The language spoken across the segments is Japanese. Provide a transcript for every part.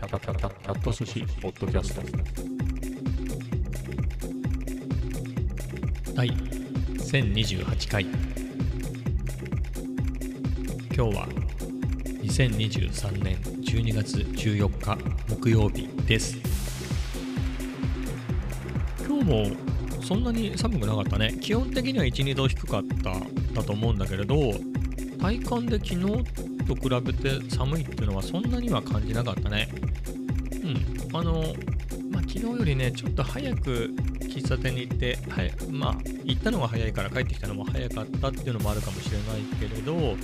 キャタキャタキャット寿司ポッドキャスト第1028回今日は2023年12月14日木曜日です今日もそんなに寒くなかったね基本的には12度低かっただと思うんだけれど体感で昨日と比べて寒いっていうのはそんなには感じなかったねあのまあ昨日よりねちょっと早く喫茶店に行ってはい。まあ行ったのが早いから帰ってきたのも早かったっていうのもあるかもしれないけれど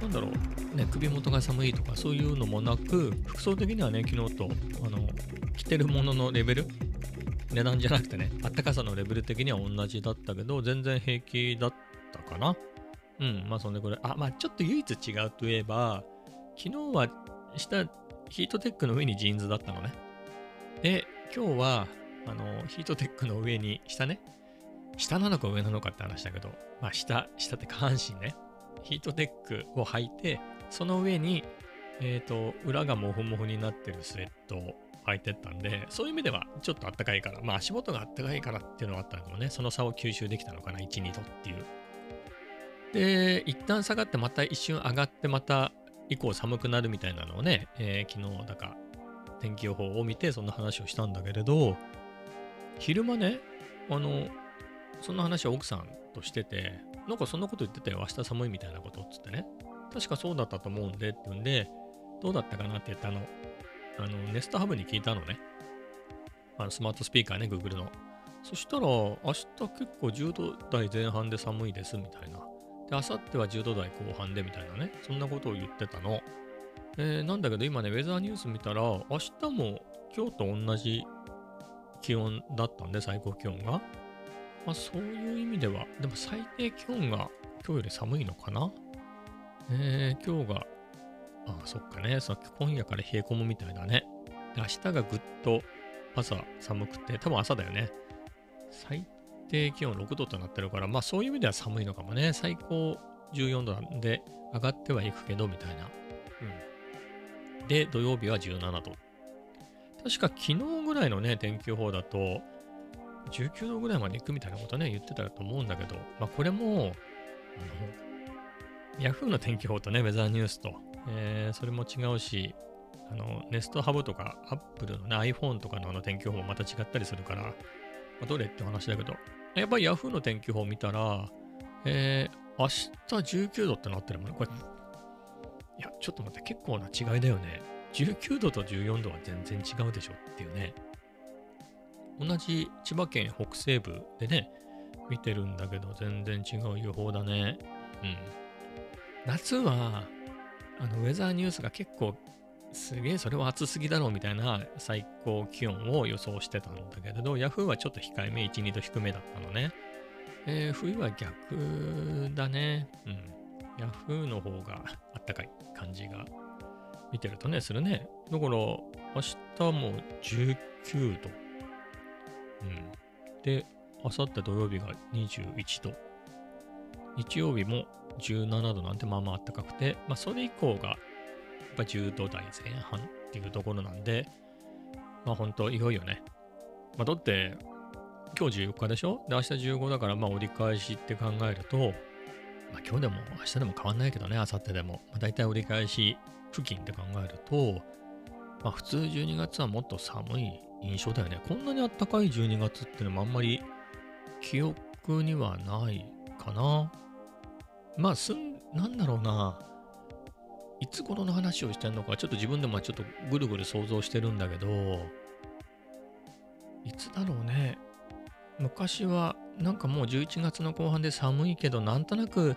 なんだろうね首元が寒いとかそういうのもなく服装的にはね昨日とあの着てるもののレベル値段じゃなくてねあったかさのレベル的には同じだったけど全然平気だったかな。うんまあそんでこれあまあちょっと唯一違うといえば昨日は下ヒートテックの上にジーンズだったのね。で今日はあのヒートテックの上に下ね。下なのか上なのかって話だけどまあ下下って下半身ね。ヒートテックを履いてその上にえっ、と裏がモフモフになってるスウェットを履いてったんでそういう意味ではちょっとあったかいからまあ足元があったかいからっていうのはあったのもね。その差を吸収できたのかな12度っていう。で一旦下がってまた一瞬上がってまた以降寒くなるみたいなのをね、えー昨日だか天気予報を見てそんな話をしたんだけれど昼間ねあのそんな話を奥さんとしててなんかそんなこと言ってたよ明日寒いみたいなことっつってね。確かそうだったと思うんでって言うんでどうだったかなって言ったの。あのネストハブに聞いたのね。あのスマートスピーカーね Google の。そしたら明日結構10度台前半で寒いですみたいな。で、明後日は10度台後半でみたいなね、そんなことを言ってたの。えーなんだけど今ね、ウェザーニュース見たら、明日も今日と同じ気温だったんで、最高気温が。まあそういう意味では、でも最低気温が今日より寒いのかなえー、今日が、あそっかね、さっき今夜から冷え込むみたいだね。で、明日がぐっと朝寒くて、多分朝だよね。最低気温6度となってるから、まあそういう意味では寒いのかもね。最高14度なんで、上がってはいくけど、みたいな。うん。で、土曜日は17度。確か昨日ぐらいのね、天気予報だと、19度ぐらいまで行くみたいなことね、言ってたと思うんだけど、まあこれも、あの、Yahoo の天気予報とね、ウェザーニュースと、えーそれも違うし、あの、ネストハブとか Apple のね、iPhone とかのあの天気予報もまた違ったりするから、まあどれって話だけど、やっぱり Yahoo の天気予報見たら、えー明日19度ってなってるもんね。これ、いや、ちょっと待って、結構な違いだよね。19度と14度は全然違うでしょっていうね。同じ千葉県北西部でね、見てるんだけど、全然違う予報だね。うん。夏は、あの、ウェザーニュースが結構、すげえそれは暑すぎだろうみたいな最高気温を予想してたんだけれど、Yahoo はちょっと控えめ、1、2度低めだったのね。えー冬は逆だね。うん。Yahoo の方があったかい感じが見てるとね、するね。だから、明日も19度。うん。で、明後日土曜日が21度。日曜日も17度なんてまあまあ暖かくて、まあそれ以降がぱ10度台前半っていうところなんで、まあ本当いよいよね。まあだって、今日14日でしょ？で、明日15だから、まあ折り返しって考えると、まあ今日でも明日でも変わんないけどね、明後日でも。まあ大体折り返し付近って考えると、まあ普通12月はもっと寒い印象だよね。こんなに暖かい12月っていうのもあんまり記憶にはないかな。まあすん、なんだろうな。いつ頃の話をしてんのか、ちょっと自分でもちょっとぐるぐる想像してるんだけど、いつだろうね。昔はなんかもう11月の後半で寒いけど、なんとなく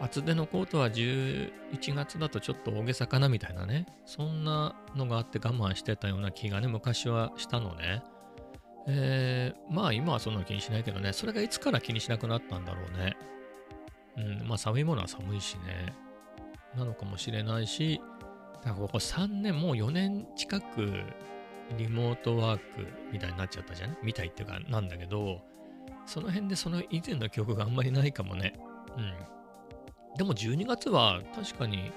厚手のコートは11月だとちょっと大げさかなみたいなね。そんなのがあって我慢してたような気がね、昔はしたのね。えー、まあ今はそんなの気にしないけどね、それがいつから気にしなくなったんだろうね。うん、まあ寒いものは寒いしね。なのかもしれないし、だからここ3年、もう4年近くリモートワークみたいになっちゃったじゃんみたいっていうかなんだけど、その辺でその以前の記憶があんまりないかもね。うん。でも12月は確かに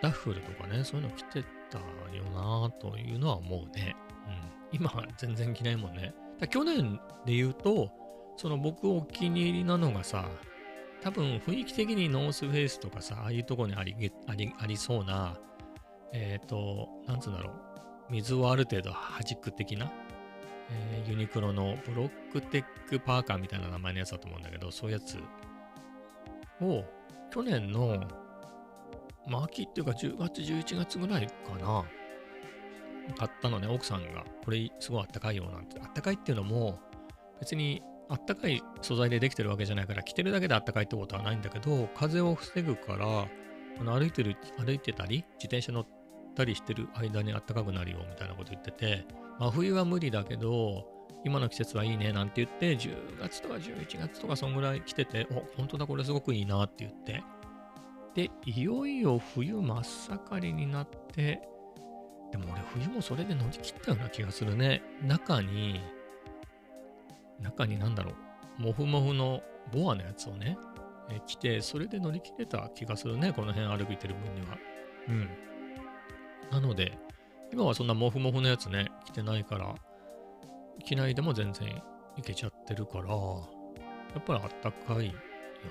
ダッフルとかね、そういうの着てたよなというのは思うね。うん。今は全然着ないもんね。だ去年で言うと、その僕お気に入りなのがさ、多分雰囲気的にノースフェイスとかさ、ああいうとこにありありありそうな、えっ、ー、と、なんつうんだろう、水をある程度弾く的な、えー、ユニクロのブロックテックパーカーみたいな名前のやつだと思うんだけど、そういうやつを去年の、まあ、秋っていうか10月、11月ぐらいかな。買ったのね、奥さんが。これすごいあったかいよなんて。あったかいっていうのも、別にあったかい素材でできてるわけじゃないから、着てるだけであったかいってことはないんだけど、風を防ぐから、あの歩いてる、歩いてたり、自転車乗ったりしてる間にあったかくなるよみたいなこと言ってて、真冬は無理だけど、今の季節はいいねなんて言って、10月とか11月とかそんぐらい来てて、お、本当だ、これすごくいいなって言って。で、いよいよ冬真っ盛りになって、でも俺冬もそれで乗り切ったような気がするね。中に、中になんだろう、モフモフのボアのやつをね、え着て、それで乗り切れた気がするね、この辺歩いてる分には。うん。なので、今はそんなモフモフのやつね、着てないから、機内でも全然いけちゃってるから、やっぱりあったかいよ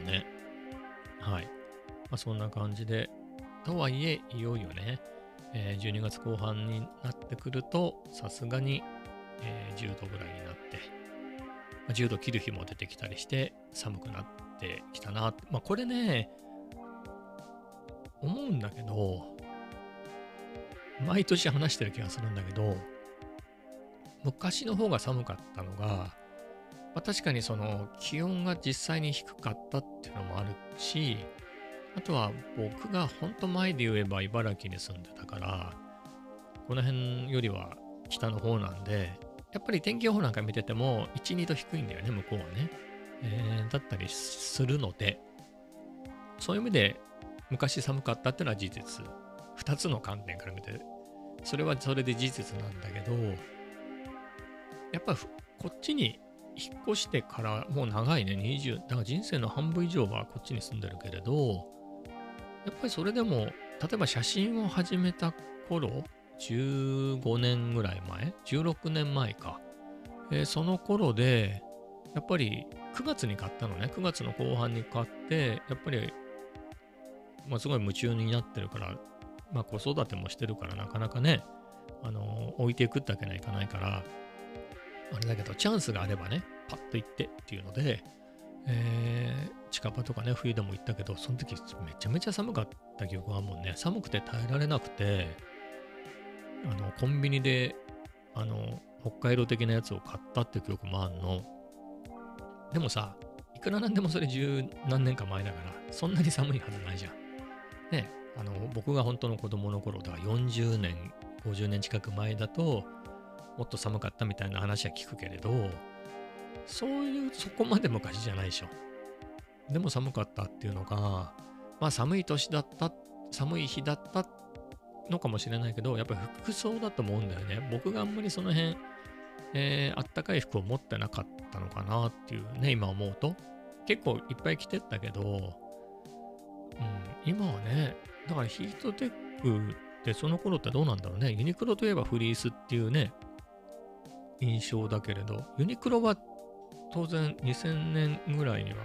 ね。はい。まあ、そんな感じで、とはいえ、いよいよね、え、12月後半になってくると、さすがに、え、10度ぐらいになって、10度切る日も出てきたりして、寒くなってきたな。まあ、これね、思うんだけど、毎年話してる気がするんだけど、昔の方が寒かったのが、まあ、確かにその気温が実際に低かったっていうのもあるし、あとは僕が本当前で言えば茨城に住んでたから、この辺よりは北の方なんで、やっぱり天気予報なんか見てても1、2度低いんだよね、向こうはね。えー、だったりするので、そういう意味で昔寒かったっていうのは事実。2つの観点から見て、それはそれで事実なんだけど、やっぱこっちに引っ越してからもう長いね、20、だから人生の半分以上はこっちに住んでるけれど、やっぱりそれでも、例えば写真を始めた頃、15年ぐらい前 ?16 年前か。え、その頃で、やっぱり9月に買ったのね。9月の後半に買って、やっぱり、まあ、すごい夢中になってるから、まあ、子育てもしてるからなかなかね、あの、置いていくってわけにはいかないから、あれだけど、チャンスがあればね、パッと行ってっていうので、えー、近場とかね、冬でも行ったけど、その時めちゃめちゃ寒かった記憶があるもんね。寒くて耐えられなくて、あの、コンビニで、あの、北海道的なやつを買ったって記憶もあんの。でもさ、いくらなんでもそれ十何年か前だから、そんなに寒いはずないじゃん。ね、あの、僕が本当の子供の頃、だから40年、50年近く前だと、もっと寒かったみたいな話は聞くけれど、そういう、そこまで昔じゃないでしょ。でも寒かったっていうのが、まあ寒い年だった、寒い日だったのかもしれないけど、やっぱり服装だと思うんだよね。僕があんまりその辺、えー、あったかい服を持ってなかったのかなっていうね、今思うと。結構いっぱい着てったけど、うん、今はね、だからヒートテックってその頃ってどうなんだろうね。ユニクロといえばフリースっていうね、印象だけれど、ユニクロは当然2000年ぐらいには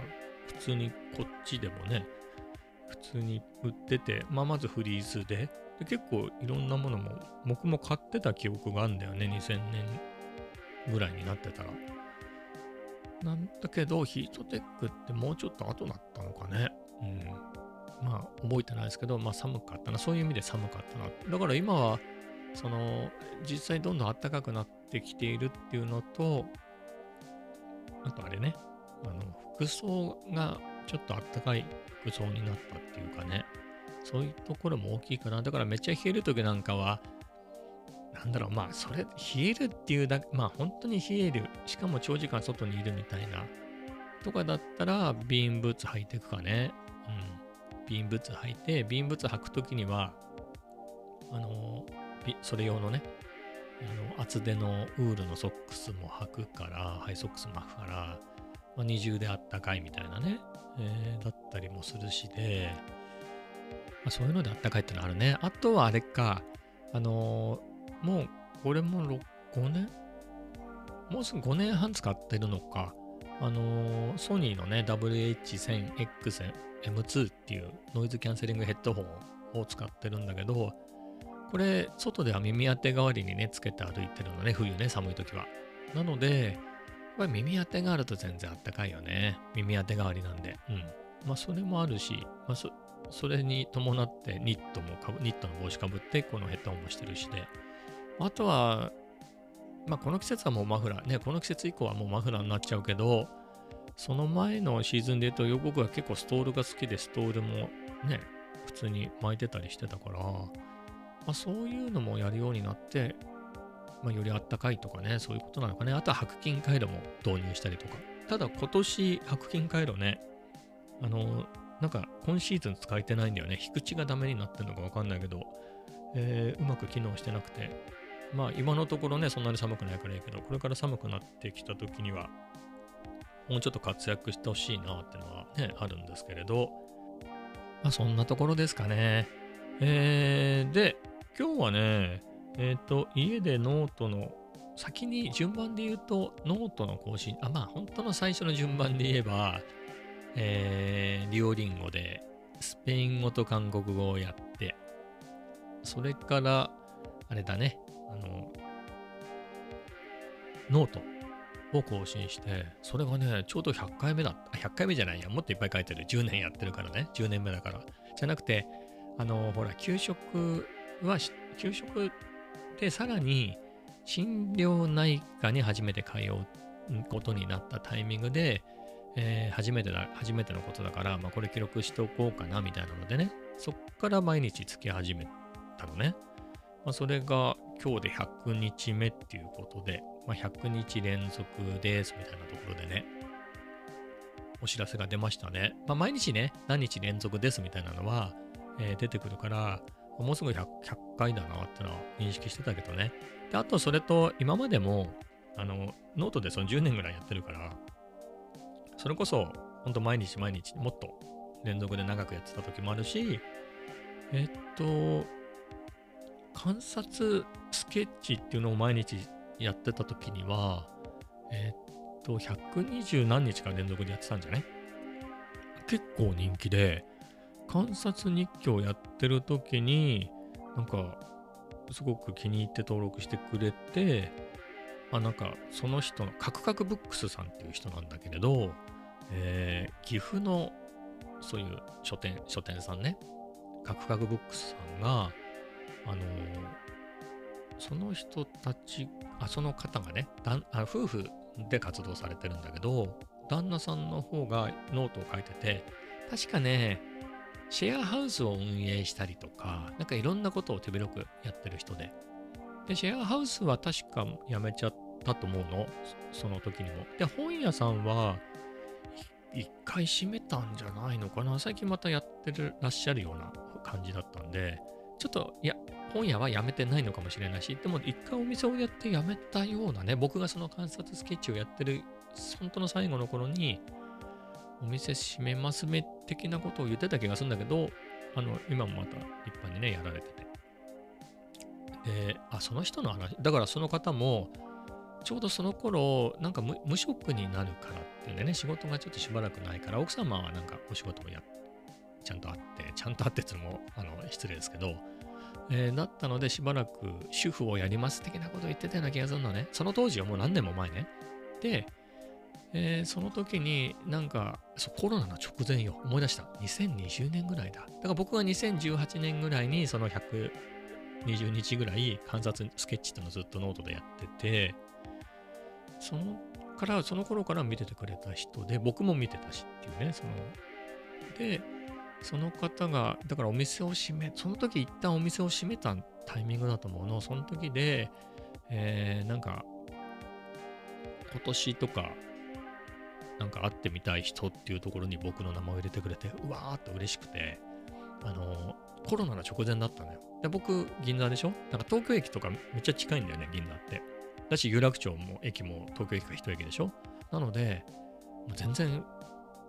普通にこっちでもね、普通に売ってて、まあ、まずフリーズでで、結構いろんなものも僕も買ってた記憶があるんだよね、2000年ぐらいになってたら。なんだけど、ヒートテックってもうちょっと後だったのかね。うん。まあ、覚えてないですけど、まあ寒かったな。そういう意味で寒かったな。だから今は、その、実際どんどん暖かくなってきているっていうのと、あとあれね、あの、服装がちょっとあったかい服装になったっていうかね、そういうところも大きいかな。だからめっちゃ冷える時なんかは、なんだろう、まあ、それ、冷えるっていうだけ、まあ、本当に冷える。しかも長時間外にいるみたいな。とかだったら、ビーンブーツ履いていくかね。うん。ビーンブーツ履いて、ビーンブーツ履くときには、あの、それ用のね、あの厚手のウールのソックスも履くから、ハイソックスも履くから、まあ、二重であったかいみたいなね、えー、だったりもするしで、あ、そういうのであったかいってのあるね。あとはあれか、あのーもうこれも6 5年もうすぐ5年半使ってるのか。あのーソニーのね、WH1000XM2 っていうノイズキャンセリングヘッドホンを使ってるんだけど、これ、外では耳当て代わりにね、つけて歩いてるのね、冬ね、寒い時は。なので、やっぱり耳当てがあると全然あったかいよね。耳当て代わりなんで。うん。まあ、それもあるし、まあ、それに伴ってニットもかぶ、ニットの帽子かぶって、このヘッドホンもしてるしで。あとは、まあ、この季節はもうマフラー、ね、この季節以降はもうマフラーになっちゃうけど、その前のシーズンで言うと、僕は結構ストールが好きで、ストールもね、普通に巻いてたりしてたから、まあ、そういうのもやるようになって、まあ、よりあったかいとかね、そういうことなのかね。あとは白金回路も導入したりとか。ただ今年白金回路ね、あの、なんか今シーズン使えてないんだよね。引く口がダメになってるのかわかんないけど、えーうまく機能してなくて、まあ今のところね、そんなに寒くないからいいけど、これから寒くなってきた時には、もうちょっと活躍してほしいなってのはね、あるんですけれど、まあそんなところですかね。えー、で、今日はね、えっ、と、家でノートの、先に順番で言うと、ノートの更新、あ、まあ本当の最初の順番で言えば、えー、 Duolingo でスペイン語と韓国語をやって、それから、あれだね、あの、ノートを更新して、それがね、ちょうど100回目だった。100回目じゃないや、もっといっぱい書いてる。10年やってるからね、10年目だから。じゃなくて、あの、ほら、給食は、給食でさらに心療内科に初めて通うことになったタイミングで、えー初めてだ、初めてのことだから、まあ、これ記録しておこうかな、みたいなのでね、そっから毎日つき始めたのね。まあ、それが今日で100日目っていうことで、まあ、100日連続ですみたいなところでね、お知らせが出ましたね。まあ、毎日ね、何日連続ですみたいなのは、えー出てくるから、もうすぐ 100, 100回だなってのは認識してたけどね。で、あとそれと今までも、あの、ノートでその10年ぐらいやってるから、それこそ、ほんと毎日毎日もっと連続で長くやってた時もあるし、えっと、観察スケッチっていうのを毎日やってた時には、えっと、120何日か連続でやってたんじゃない？結構人気で、観察日記をやってる時に、なんか、すごく気に入って登録してくれて、あ、なんか、その人の、カクカクブックスさんっていう人なんだけれど、えー岐阜の、そういう書店、書店さんね、カクカクブックスさんが、あのーその人たち、あ、その方がね、だんあ夫婦で活動されてるんだけど、旦那さんの方がノートを書いてて、確かね、シェアハウスを運営したりとか、なんかいろんなことを手広くやってる人で。で、シェアハウスは確か辞めちゃったと思うの、その時にも。で、本屋さんは、一回閉めたんじゃないのかな？最近またやってるらっしゃるような感じだったんで、ちょっと、いや、本屋は辞めてないのかもしれないし、でも一回お店をやって辞めたようなね、僕がその観察スケッチをやってる、本当の最後の頃に、お店閉めますめ的なことを言ってた気がするんだけど、あの、今もまた一般にね、やられてて。で、あ、その人の話、だからその方も、ちょうどその頃、なんか無職になるからっでね、仕事がちょっとしばらくないから、奥様はなんかお仕事をやっちゃんとあって、ちゃんとあってっていうのもあの失礼ですけど、えーだったのでしばらく主婦をやります的なことを言ってたような気がするのね。その当時はもう何年も前ね。で、えーその時になんかコロナの直前よ。思い出した。2020年ぐらいだ。だから僕が2018年ぐらいにその120日ぐらい観察スケッチっていうのをずっとノートでやってて、そのから、その頃から見ててくれた人で、僕も見てたしっていうね、その、で、その方が、だからお店を閉め、その時一旦お店を閉めたタイミングだと思うの、その時で、えーなんか、今年とか、なんか会ってみたい人っていうところに僕の名前を入れてくれて、うわーっと嬉しくて、あの、コロナの直前だったのよ。で、僕、銀座でしょ？なんか東京駅とかめっちゃ近いんだよね、銀座って。だし、有楽町も駅も東京駅が一駅でしょ？なので、もう全然、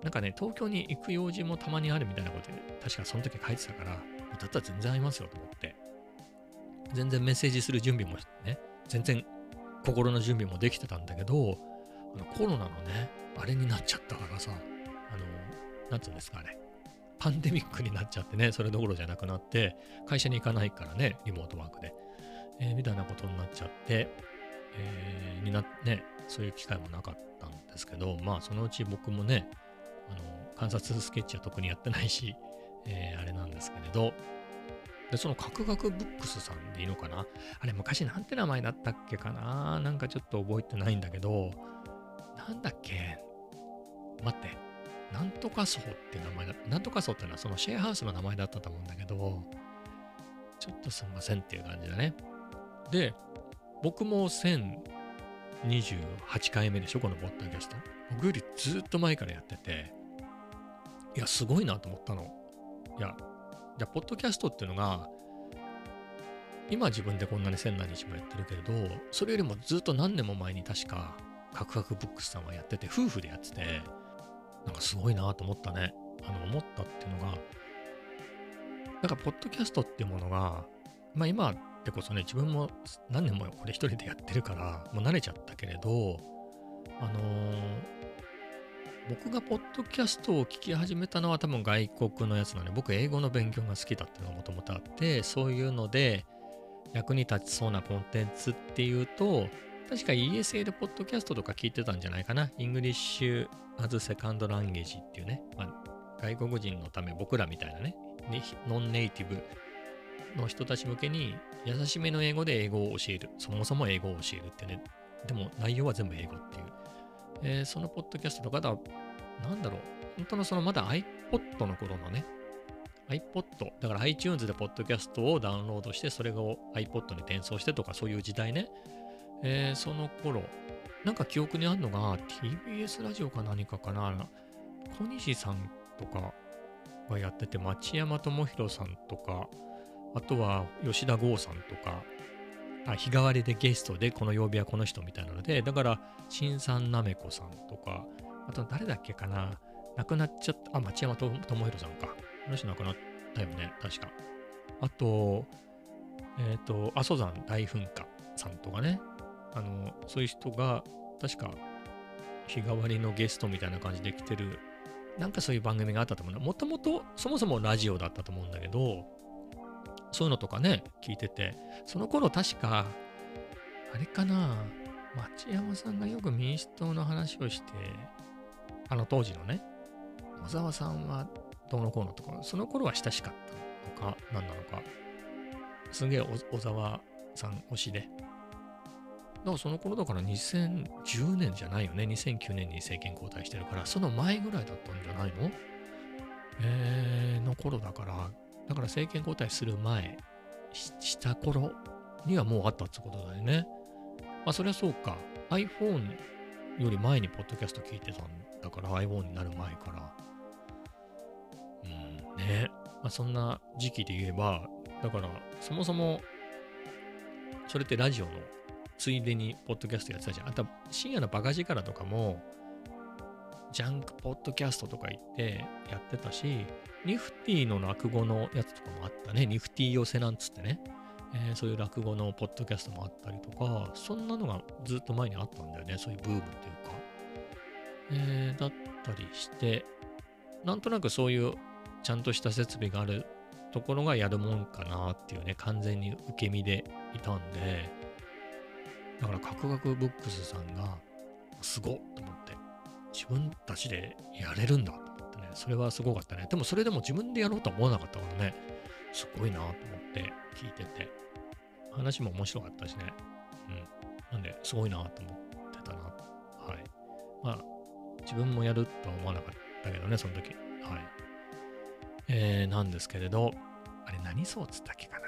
なんかね、東京に行く用事もたまにあるみたいなことで、確かその時書いてたから、だったら全然会いますよと思って。全然メッセージする準備もね、全然心の準備もできてたんだけど、あのコロナのね、あれになっちゃったからさ、あの、なんつうんですかね、パンデミックになっちゃってね、それどころじゃなくなって、会社に行かないからね、リモートワークで、えー、みたいなことになっちゃって、えー、になね、そういう機会もなかったんですけど、まあ、そのうち僕もね、あの、観察スケッチは特にやってないし、えー、あれなんですけれど、で、そのカクカクブックスさんでいいのかな？あれ昔なんて名前だったっけかな？なんかちょっと覚えてないんだけど、なんだっけ？待って。なんとか層って名前だ。なんとか層ってのはそのシェアハウスの名前だったと思うんだけど、ちょっとすみませんっていう感じだね。で、僕も1028回目でしょこのポッドキャスト。僕よりずっと前からやってて、いや、すごいなと思ったの。いや、じゃ、ポッドキャストっていうのが、今自分でこんなに千何日もやってるけれど、それよりもずっと何年も前に確か、カクカクブックスさんはやってて、夫婦でやってて、なんかすごいなと思ったね。あの、思ったっていうのが、なんか、ポッドキャストっていうものが、まあ今ってこそね、自分も何年もこれ一人でやってるから、もう慣れちゃったけれど、あのー僕がポッドキャストを聞き始めたのは多分外国のやつなので、僕英語の勉強が好きだっていうのがもともとあって、そういうので役に立ちそうなコンテンツっていうと、確か ESA でポッドキャストとか聞いてたんじゃないかな。English as Second Language っていうね、まあ、外国人のため僕らみたいなね、ノンネイティブの人たち向けに優しめの英語で英語を教える。そもそも英語を教えるってね。でも内容は全部英語っていう。えー、そのポッドキャストとかだ、なんだろう、本当のそのまだ iPod の頃のね、iPod、だから iTunes でポッドキャストをダウンロードして、それを iPod に転送してとか、そういう時代ね、えー、その頃、なんか記憶にあるのが TBS ラジオか何かかな、小西さんとかがやってて、町山智博さんとか、あとは吉田剛さんとか、あ日替わりでゲストでこの曜日はこの人みたいなので、だから、新さんなめこさんとか、あと誰だっけかな亡くなっちゃった、あ、町山智弘さんか。この人亡くなったよね、確か。あと、えっ、ー、と、阿蘇山大噴火さんとかね、あの、そういう人が、確か、日替わりのゲストみたいな感じで来てる、なんかそういう番組があったと思うの。もともと、そもそもラジオだったと思うんだけど、そういうのとかね、聞いてて、その頃確か、あれかな、町山さんがよく民主党の話をして、あの当時のね、小沢さんはどうのこうのとか、その頃は親しかったのか、何なのか、すげえ小沢さん推しで。だからその頃だから2010年じゃないよね。2009年に政権交代してるから、その前ぐらいだったんじゃないの？えー、の頃だから、だから政権交代する前、した頃にはもうあったってことだよね。まあそりゃそうか。iPhone より前にポッドキャスト聞いてたんだから iPhone になる前から。うんね。まあそんな時期で言えば、だからそもそもそれってラジオのついでにポッドキャストやってたじゃん。あと深夜のバカ力とかもジャンクポッドキャストとか言ってやってたし、ニフティの落語のやつとかもあったね。ニフティ寄せなんつってね。えー、そういう落語のポッドキャストもあったりとか、そんなのがずっと前にあったんだよね。そういうブームっていうか。えー、だったりして、なんとなくそういうちゃんとした設備があるところがやるもんかなっていうね、完全に受け身でいたんで、だから、カクカクブックスさんが、すごっと思って、自分たちでやれるんだと思ってねそれはすごかったね。でもそれでも自分でやろうとは思わなかったからね、すごいなと思って聞いてて、話も面白かったしね。うん。なんで、すごいなと思ってたな。はい。まあ、自分もやるとは思わなかったけどね、その時。はい。えー、なんですけれど、あれ何そうつったっけかな。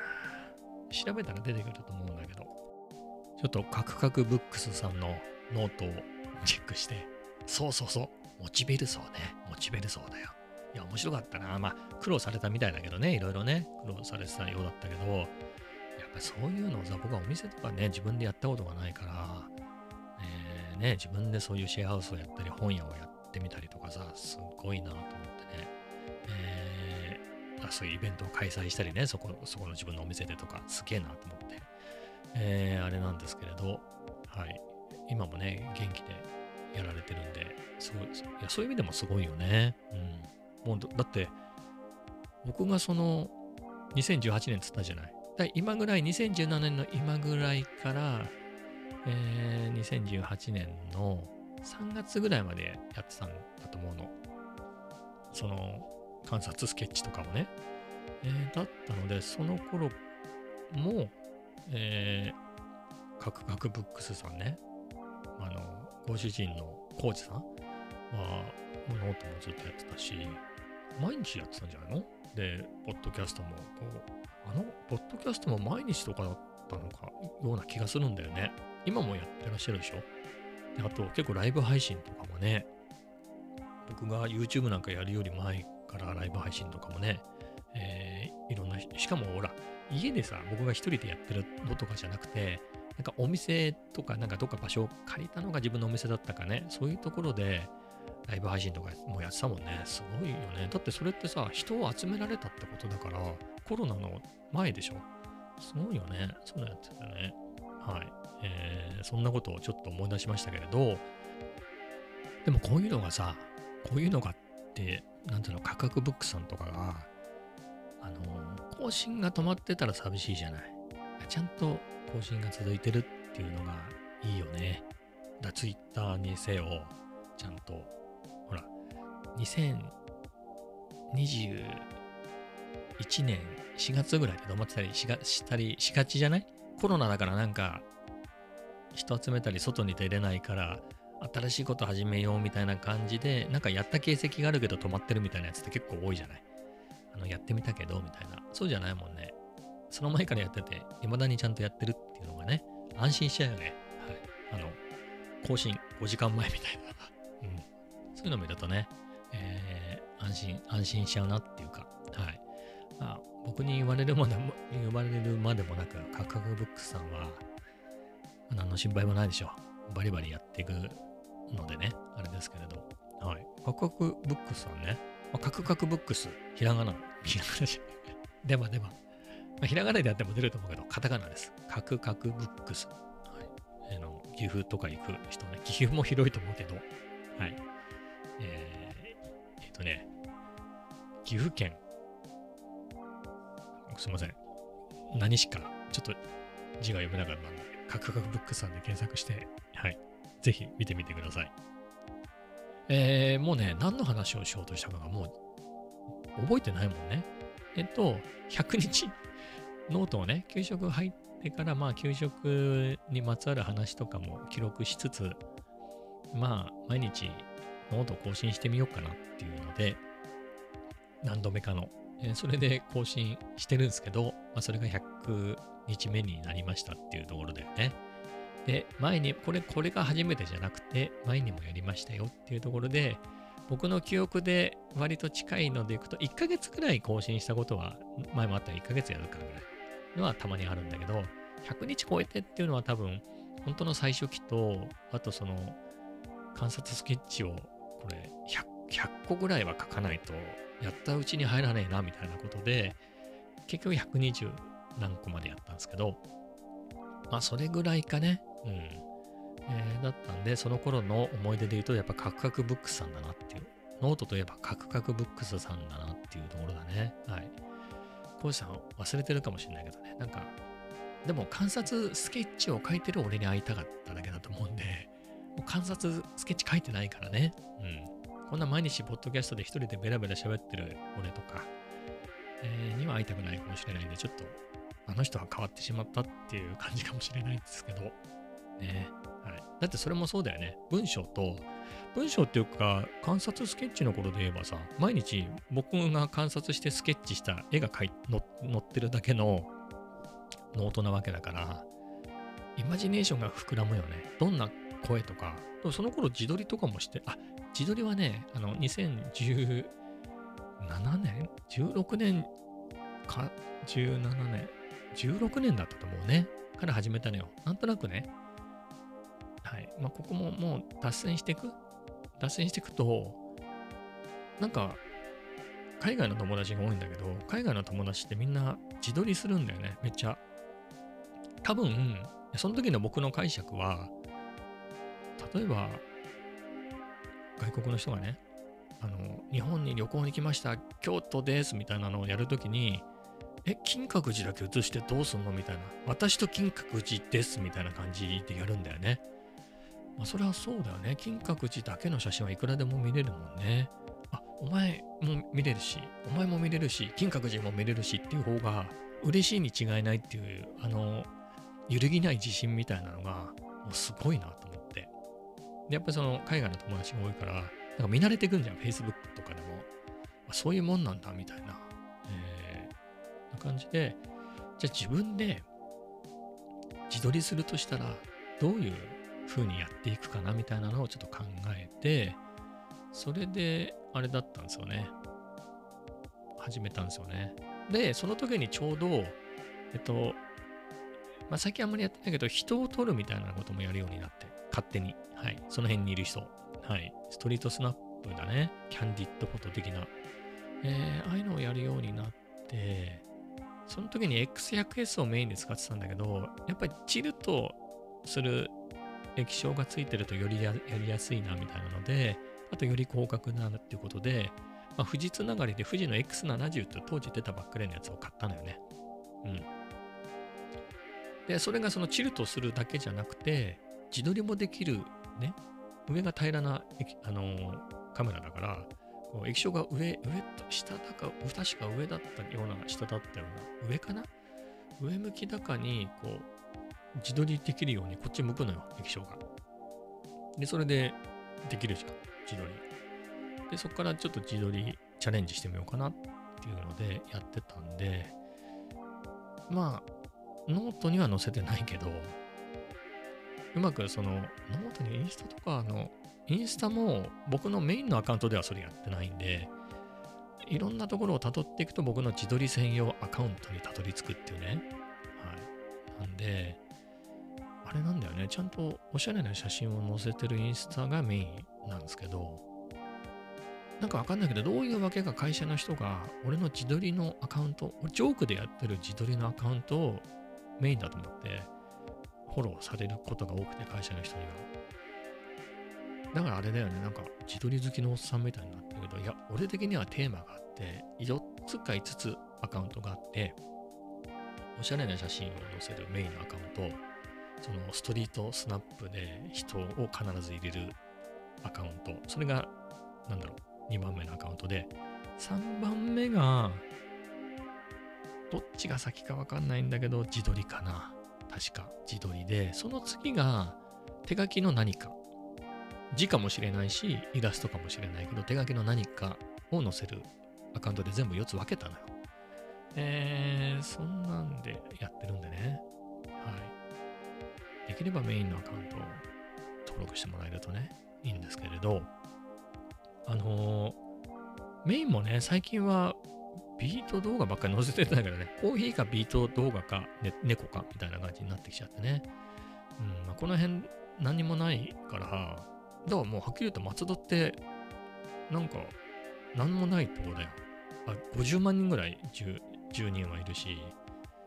調べたら出てくると思うんだけど、ちょっとカクカクブックスさんのノートをチェックして、そうそうそう、モチベル層ね。モチベル層だよ。いや、面白かったな。まあ、苦労されたみたいだけどね、いろいろね、苦労されてたようだったけど、やっぱそういうのをさ、僕はお店とかね、自分でやったことがないから、えー、ね、自分でそういうシェアハウスをやったり、本屋をやってみたりとかさ、すごいなと思ってね。えー、そういうイベントを開催したりね、そこそこの自分のお店でとか、すげえなと思って、えーあれなんですけれど、はい。今もね、元気でやられてるんで、すごい、いや、そういう意味でもすごいよね。うん。もうだ、って、僕がその、2018年っつったじゃない。だ今ぐらい、2017年の今ぐらいから、えー2018年の3月ぐらいまでやってたんだと思うの。その観察スケッチとかもね。えーだったので、その頃も、えー、カクカクブックスさんね、あの、ご主人のコウジさんは、ノートもずっとやってたし、毎日やってたんじゃないの？で、ポッドキャストも、こう、あの、ポッドキャストも毎日とかだったのか、ような気がするんだよね。今もやってらっしゃるでしょ？であと、結構ライブ配信とかもね、僕が YouTube なんかやるより前からライブ配信とかもね、えーいろんな、しかもほら、家でさ、僕が一人でやってるのとかじゃなくて、なんかお店とか、なんかどっか場所を借りたのが自分のお店だったかね、そういうところで、ライブ配信とかもやってたもんね。すごいよね。だってそれってさ、人を集められたってことだから、コロナの前でしょ。すごいよね。そういうのやってたね。はい。えーそんなことをちょっと思い出しましたけれど、でもこういうのがさ、こういうのがって、なんていうの、価格ブックさんとかが、あの更新が止まってたら寂しいじゃない。ちゃんと更新が続いてるっていうのがいいよね。だツイッターにせよ、ちゃんと、ほら、2021年4月ぐらいで止まってたりしがしたりしがちじゃない？コロナだからなんか、人集めたり外に出れないから、新しいこと始めようみたいな感じで、なんかやった形跡があるけど止まってるみたいなやつって結構多いじゃない？あの、やってみたけど、みたいな。そうじゃないもんね。その前からやってて、未だにちゃんとやってるっていうのがね、安心しちゃうよね。はい。あの、更新5時間前みたいな。うん。そういうの見るとね、えー安心、安心しちゃうなっていうか、はい。まあ、僕に言われるまでも、言われるまでもなく、カクカクブックスさんは、何の心配もないでしょう。バリバリやっていくのでね、あれですけれど。はい。カクカクブックスさんね、まあ、カクカクブックス、ひらがな、ひらがなじゃない。でばでば。まあ、ひらがなでやっても出ると思うけど、カタカナです。カクカクブックス。はい。あの、岐阜とか行く人ね、岐阜も広いと思うけど、はい。えー、えっとね、岐阜県、すいません。何しか、ちょっと字が読めなかったんで、カクカクブックスさんで検索して、はい。ぜひ見てみてください。えー、もうね、何の話をしようとしたかがもう覚えてないもんね。えっと、100日ノートをね、休職入ってから、まあ、休職にまつわる話とかも記録しつつ、まあ、毎日ノートを更新してみようかなっていうので、何度目かの。えそれで更新してるんですけど、まあ、それが100日目になりましたっていうところだよね。で、前に、これ、これが初めてじゃなくて、前にもやりましたよっていうところで、僕の記憶で割と近いのでいくと、1ヶ月くらい更新したことは、前もあったら1ヶ月やるかぐらいのはたまにあるんだけど、100日超えてっていうのは多分、本当の最初期と、あとその、観察スケッチを、これ100、100個ぐらいは書かないと、やったうちに入らねえな、みたいなことで、結局120何個までやったんですけど、まあ、それぐらいかね。うん。えーだったんで、その頃の思い出で言うと、やっぱカクカクブックスさんだなっていう。ノートといえばカクカクブックスさんだなっていうところだね。はい。コウジさん忘れてるかもしれないけどね。なんか、でも観察スケッチを書いてる俺に会いたかっただけだと思うんで、もう観察スケッチ書いてないからね。うん。こんな毎日ポッドキャストで一人でベラベラ喋ってる俺とか、えーには会いたくないかもしれないんで、ちょっとあの人は変わってしまったっていう感じかもしれないんですけど、ね。はい。だってそれもそうだよね。文章と、文章っていうか、観察スケッチの頃で言えばさ、毎日僕が観察してスケッチした絵が描いの載ってるだけのノートなわけだから、イマジネーションが膨らむよね。どんな声とか、その頃自撮りとかもして、あ、自撮りはね、あの、2017年 ?16 年か、17年 ?16 年だったと思うね。から始めたのよ。なんとなくね。はい。まあ、ここももう脱線していく？脱線していくと、なんか、海外の友達が多いんだけど、海外の友達ってみんな自撮りするんだよね、めっちゃ。多分、その時の僕の解釈は、例えば、外国の人がね、あの、日本に旅行に来ました、京都ですみたいなのをやるときに、え、金閣寺だけ写してどうすんのみたいな。私と金閣寺ですみたいな感じでやるんだよね。まあ、それはそうだよね。金閣寺だけの写真はいくらでも見れるもんね。あ、お前も見れるし、お前も見れるし、金閣寺も見れるしっていう方が嬉しいに違いないっていう、あの、揺るぎない自信みたいなのが、もうすごいなと思って。で、やっぱりその海外の友達が多いから、なんか見慣れてくんじゃん、Facebook とかでも。あそういうもんなんだ、みたいな。えー、な感じで、じゃあ自分で自撮りするとしたら、どういう風にやっていくかなみたいなのをちょっと考えて、それで、あれだったんですよね。始めたんですよね。で、その時にちょうど、えっと、まあ、最近あんまりやってないけど、人を撮るみたいなこともやるようになって、勝手に。はい。その辺にいる人。はい。ストリートスナップだね。キャンディットフォト的な。えー、ああいうのをやるようになって、その時に X100S をメインで使ってたんだけど、やっぱりチルとする液晶がついてるとよりやりやすいなみたいなので、あとより広角になるっていうことで、まあ、富士つながりで富士の X70 って当時出たばっかりのやつを買ったのよね。うん。で、それがそのチルとするだけじゃなくて、自撮りもできるね、上が平らな、あのー、カメラだから、こう液晶が上、上と下だか、確か上だったような、下だったような、上かな？上向きだかに、こう、自撮りできるようにこっち向くのよ、液晶が。で、それでできるじゃん、自撮り。で、そこからちょっと自撮りチャレンジしてみようかなっていうのでやってたんで、まあ、ノートには載せてないけど、うまくその、ノートにインスタとかあの、インスタも僕のメインのアカウントではそれやってないんで、いろんなところを辿っていくと僕の自撮り専用アカウントにたどり着くっていうね。はい。なんで、あれなんだよね。ちゃんとおしゃれな写真を載せてるインスタがメインなんですけど、なんかわかんないけど、どういうわけか会社の人が、俺の自撮りのアカウント、ジョークでやってる自撮りのアカウントをメインだと思って、フォローされることが多くて、会社の人には。だからあれだよね、なんか自撮り好きのおっさんみたいになってるけど、いや、俺的にはテーマがあって、4つか5つアカウントがあって、おしゃれな写真を載せるメインのアカウント、そのストリートスナップで人を必ず入れるアカウント、それが、なんだろう、2番目のアカウントで、3番目が、どっちが先かわかんないんだけど、自撮りかな。確か自撮りで、その次が手書きの何か。字かもしれないし、イラストかもしれないけど、手書きの何かを載せるアカウントで全部4つ分けたのよ。えー、そんなんでやってるんでね。はい。できればメインのアカウントを登録してもらえるとね、いいんですけれど、あのー、メインもね、最近はビート動画ばっかり載せてたんだけどね、コーヒーかビート動画か、ね、猫かみたいな感じになってきちゃってね。うん、まあ、この辺何もないから、だからもうはっきり言うと松戸って、なんか、何もないとこだよ。あ、50万人ぐらい住人はいるし、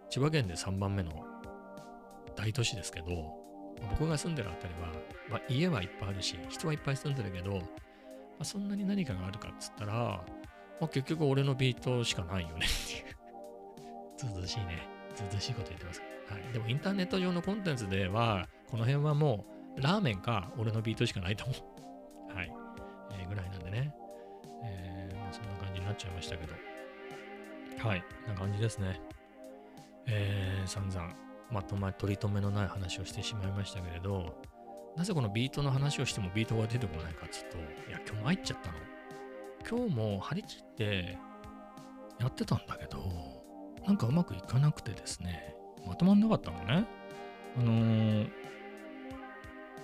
千葉県で3番目の大都市ですけど、僕が住んでるあたりは、まあ、家はいっぱいあるし、人はいっぱい住んでるけど、まあ、そんなに何かがあるかっつったら、まあ、結局俺のビートしかないよねっていう。ずずしいね。ずずしいこと言ってます。はい。でもインターネット上のコンテンツでは、この辺はもう、ラーメンか俺のビートしかないと思う。はい。えー、ぐらいなんでね。えー、まあそんな感じになっちゃいましたけど。はい。な感じですね。えー、散々、まとまり取り留めのない話をしてしまいましたけれど、なぜこのビートの話をしてもビートが出てこないかっつうと、いや、今日参っちゃったの。今日も張り切ってやってたんだけど、なんかうまくいかなくてですね、まとまんなかったのね。あのー、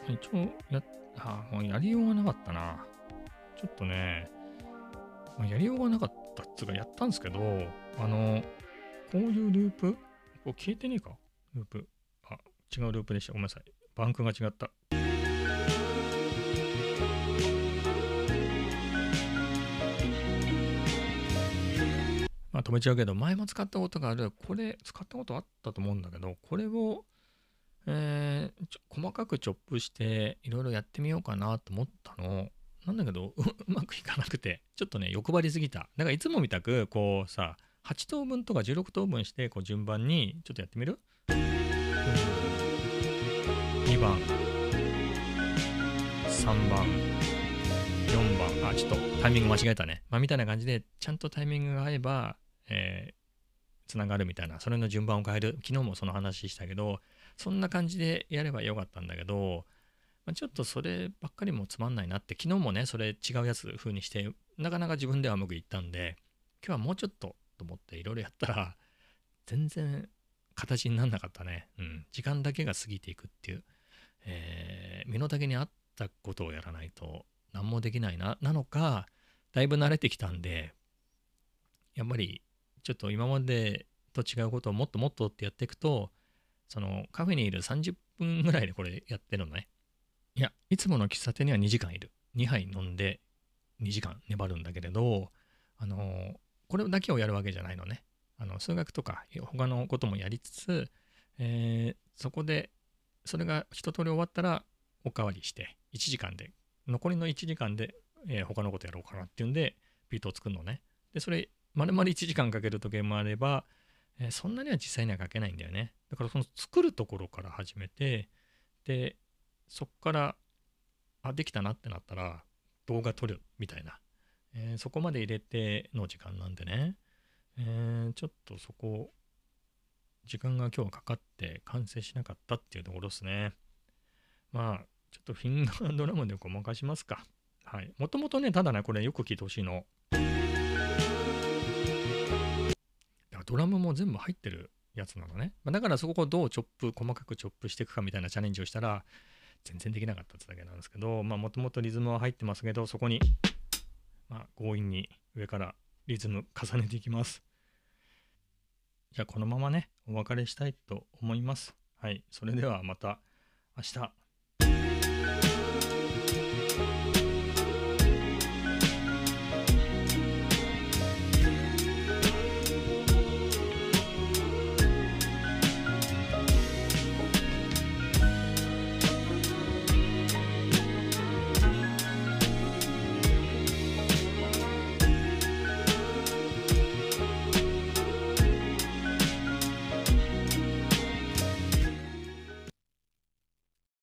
一応や、あ、もうやりようがなかったな。ちょっとね、やりようがなかったっつうかやったんですけど、あのー、こういうループこう消えてねえか？ループ。あ、違うループでした。ごめんなさい。バンクが違った。まあ止めちゃうけど、前も使ったことがある、これ使ったことあったと思うんだけど、これを、えーちょ細かくチョップしていろいろやってみようかなと思ったの。なんだけど、ううまくいかなくて、ちょっとね、欲張りすぎた。だからいつもみたく、こうさ、8等分とか16等分して、こう順番に、ちょっとやってみる、2番、3番、4番、あ、ちょっとタイミング間違えたね。まあ、みたいな感じで、ちゃんとタイミングが合えば、えつながるみたいな、それの順番を変える。昨日もその話したけど、そんな感じでやればよかったんだけど、まあ、ちょっとそればっかりもつまんないなって、昨日もね、それ違うやつ風にして、なかなか自分ではうまくいったんで、今日はもうちょっとと思っていろいろやったら、全然形にならなかったね。うん。時間だけが過ぎていくっていう、えー身の丈に合ったことをやらないと何もできないな、なのか、だいぶ慣れてきたんで、やっぱりちょっと今までと違うことをもっともっとってやっていくと、そのカフェにいる30分ぐらいでこれやってるのね。いや、いつもの喫茶店には2時間いる。2杯飲んで2時間粘るんだけれど、あの、これだけをやるわけじゃないのね。あの数学とか他のこともやりつつ、えーそこで、それが一通り終わったらおかわりして、1時間で、残りの1時間で、えー他のことやろうかなっていうんで、ビートを作るのね。で、それ、丸々1時間かける時計もあれば、えーそんなには実際には書けないんだよね。だからその作るところから始めて、で、そっから、あ、できたなってなったら、動画撮るみたいな。えーそこまで入れての時間なんでね。えーちょっとそこ、時間が今日かかって完成しなかったっていうところですね。まあ、ちょっとフィンガードラムでごまかしますか。はい。もともとね、ただね、これよく聞いてほしいの。だからドラムも全部入ってるやつなのね。まあだからそこをどうチョップ、細かくチョップしていくかみたいなチャレンジをしたら、全然できなかったってだけなんですけど、まあもともとリズムは入ってますけど、そこに、まあ強引に上からリズム重ねていきます。じゃあこのままね、お別れしたいと思います。はい。それではまた明日